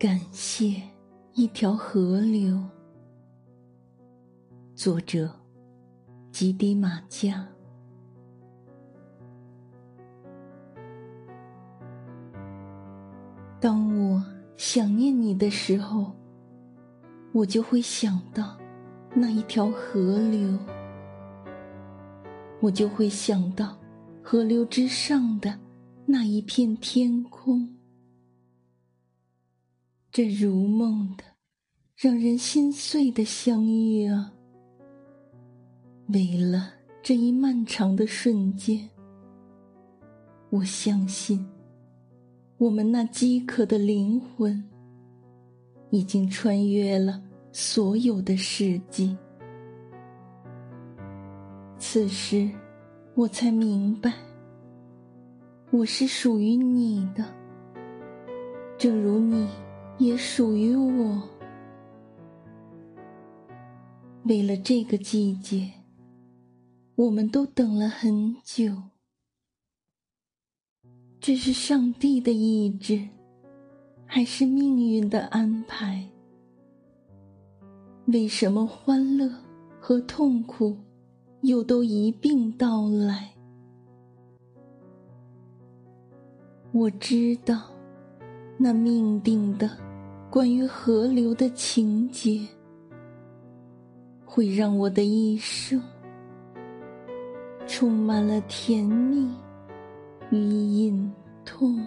感谢一条河流。作者：吉迪马加。当我想念你的时候，我就会想到那一条河流，我就会想到河流之上的那一片天空。这如梦的、让人心碎的相遇啊！为了这一漫长的瞬间，我相信，我们那饥渴的灵魂已经穿越了所有的世纪。此时，我才明白，我是属于你的，正如你。也属于我。为了这个季节，我们都等了很久。这是上帝的意志，还是命运的安排？为什么欢乐和痛苦又都一并到来？我知道，那命定的。关于河流的情节，会让我的一生充满了甜蜜与隐痛。